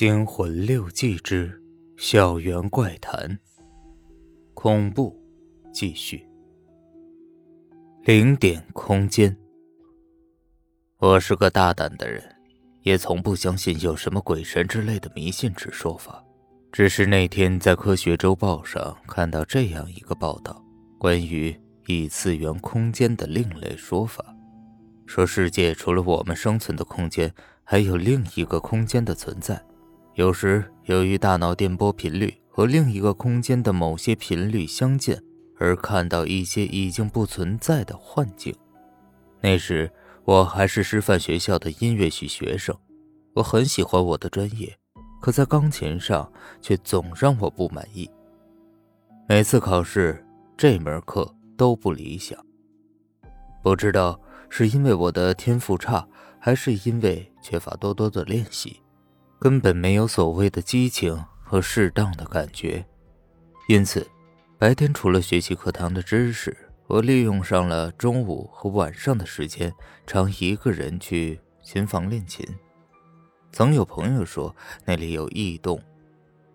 惊魂六记之校园怪谈，恐怖继续。零点空间。我是个大胆的人，也从不相信有什么鬼神之类的迷信之说法。只是那天在科学周报上看到这样一个报道，关于异次元空间的另类说法，说世界除了我们生存的空间，还有另一个空间的存在。有时，由于大脑电波频率和另一个空间的某些频率相近，而看到一些已经不存在的幻境。那时我还是师范学校的音乐系学生，我很喜欢我的专业，可在钢琴上却总让我不满意。每次考试，这门课都不理想。不知道是因为我的天赋差，还是因为缺乏多多的练习。根本没有所谓的激情和适当的感觉，因此，白天除了学习课堂的知识，我利用上了中午和晚上的时间，常一个人去琴房练琴。曾有朋友说那里有异动，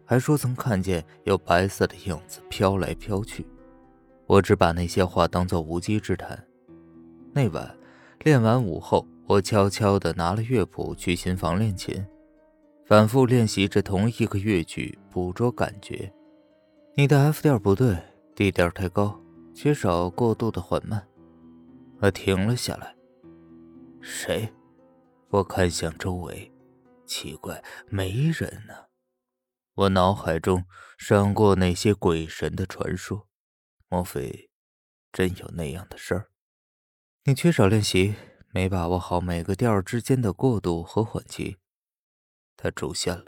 还说曾看见有白色的影子飘来飘去。我只把那些话当作无稽之谈。那晚练完舞后，我悄悄地拿了乐谱去琴房练琴。反复练习着同一个乐曲，捕捉感觉。你的 F 调不对，D 调太高，缺少过度的缓慢。我停了下来。谁？我看向周围，奇怪，没人呢。我脑海中闪过那些鬼神的传说，莫非真有那样的事儿？你缺少练习，没把握好每个调之间的过渡和缓急。他出现了，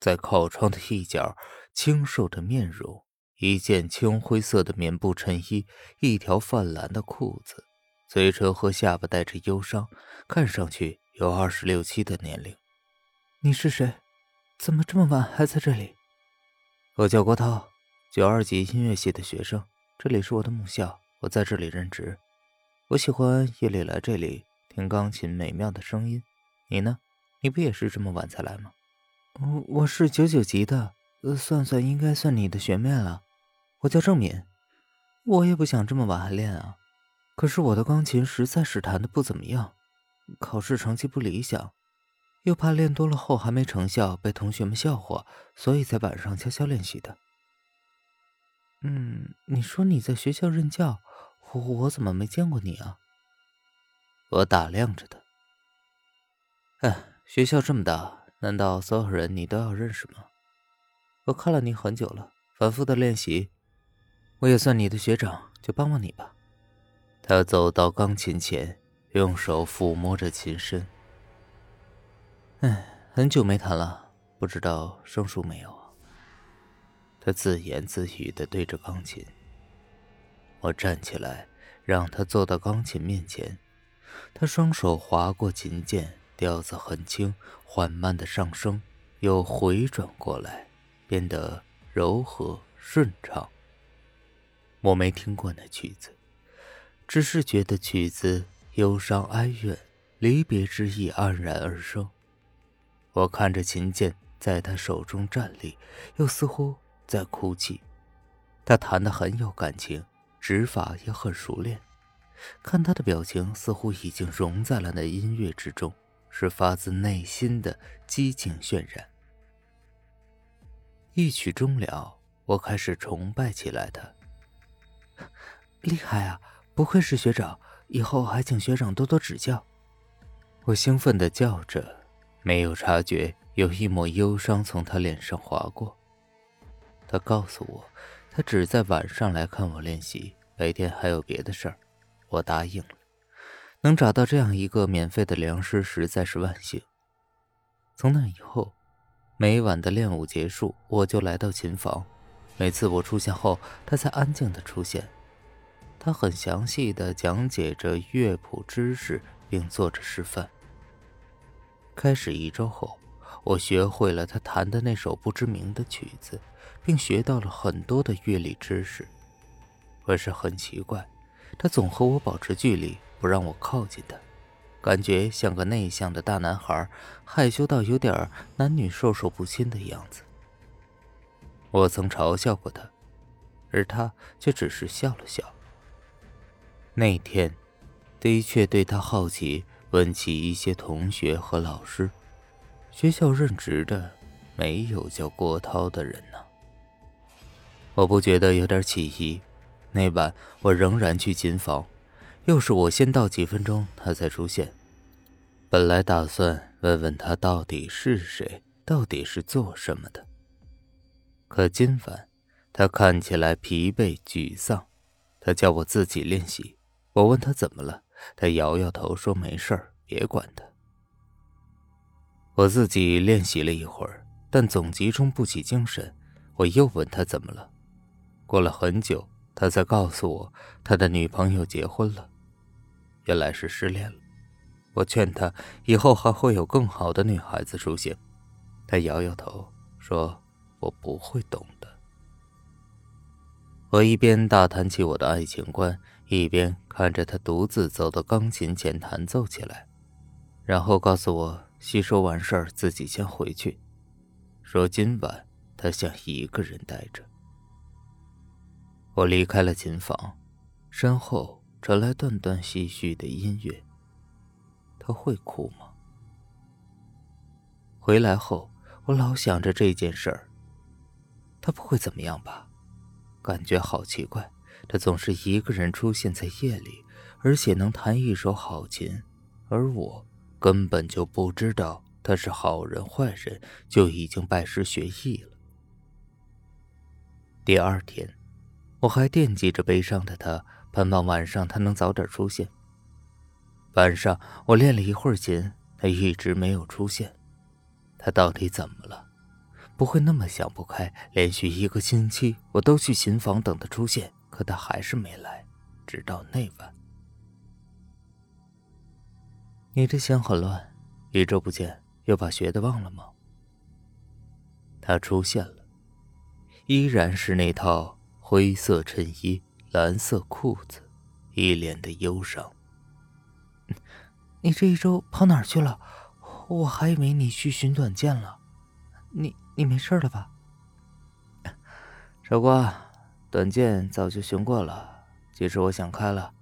在靠窗的一角，清瘦的面容，一件青灰色的棉布衬衣，一条泛蓝的裤子，嘴唇和下巴带着忧伤，看上去有二十六七的年龄。你是谁？怎么这么晚还在这里？我叫郭涛，九二级音乐系的学生，这里是我的母校，我在这里任职。我喜欢夜里来这里听钢琴美妙的声音。你呢？你不也是这么晚才来吗？我我是九九级的，算算应该算你的学妹了。我叫郑敏，我也不想这么晚还练啊。可是我的钢琴实在是弹的不怎么样，考试成绩不理想，又怕练多了后还没成效被同学们笑话，所以才晚上悄悄练习的。嗯，你说你在学校任教，我我怎么没见过你啊？我打量着他，哎。学校这么大，难道所有人你都要认识吗？我看了你很久了，反复的练习，我也算你的学长，就帮帮你吧。他走到钢琴前，用手抚摸着琴身。唉，很久没弹了，不知道生疏没有啊？他自言自语的对着钢琴。我站起来，让他坐到钢琴面前，他双手划过琴键。调子很轻，缓慢的上升，又回转过来，变得柔和顺畅。我没听过那曲子，只是觉得曲子忧伤哀怨，离别之意黯然而生。我看着琴键在他手中站立，又似乎在哭泣。他弹得很有感情，指法也很熟练，看他的表情，似乎已经融在了那音乐之中。是发自内心的激情渲染。一曲终了，我开始崇拜起来。他厉害啊！不愧是学长，以后还请学长多多指教。我兴奋的叫着，没有察觉有一抹忧伤从他脸上划过。他告诉我，他只在晚上来看我练习，白天还有别的事儿。我答应了。能找到这样一个免费的良师，实在是万幸。从那以后，每晚的练舞结束，我就来到琴房。每次我出现后，他才安静的出现。他很详细的讲解着乐谱知识，并做着示范。开始一周后，我学会了他弹的那首不知名的曲子，并学到了很多的乐理知识。可是很奇怪，他总和我保持距离。不让我靠近他，感觉像个内向的大男孩，害羞到有点男女授受不亲的样子。我曾嘲笑过他，而他却只是笑了笑。那天，的确对他好奇，问起一些同学和老师。学校任职的没有叫郭涛的人呢。我不觉得有点起疑。那晚我仍然去琴房，又是我先到几分钟，他才出现。本来打算问问他到底是谁，到底是做什么的。可今晚，他看起来疲惫沮丧。他叫我自己练习。我问他怎么了，他摇摇头说没事儿，别管他。我自己练习了一会儿，但总集中不起精神。我又问他怎么了。过了很久，他才告诉我他的女朋友结婚了，原来是失恋了。我劝他以后还会有更好的女孩子出现，他摇摇头说：“我不会懂的。”我一边大谈起我的爱情观，一边看着他独自走到钢琴前弹奏起来，然后告诉我吸收完事儿自己先回去，说今晚他想一个人待着。我离开了琴房，身后传来断断续续的音乐。他会哭吗？回来后，我老想着这件事儿。他不会怎么样吧？感觉好奇怪，他总是一个人出现在夜里，而且能弹一手好琴，而我根本就不知道他是好人坏人，就已经拜师学艺了。第二天。我还惦记着悲伤的他，盼望晚上他能早点出现。晚上我练了一会儿琴，他一直没有出现。他到底怎么了？不会那么想不开？连续一个星期，我都去琴房等他出现，可他还是没来。直到那晚，你这心很乱，一周不见，又把学的忘了吗？他出现了，依然是那套。灰色衬衣，蓝色裤子，一脸的忧伤。你这一周跑哪儿去了？我还以为你去寻短见了。你你没事了吧？傻瓜，短见早就寻过了。其实我想开了，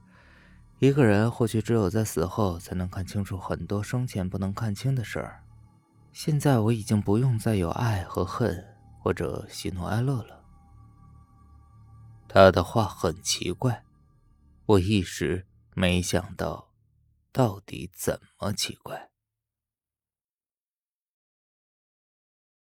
一个人或许只有在死后才能看清楚很多生前不能看清的事儿。现在我已经不用再有爱和恨，或者喜怒哀乐了。他的话很奇怪，我一时没想到，到底怎么奇怪。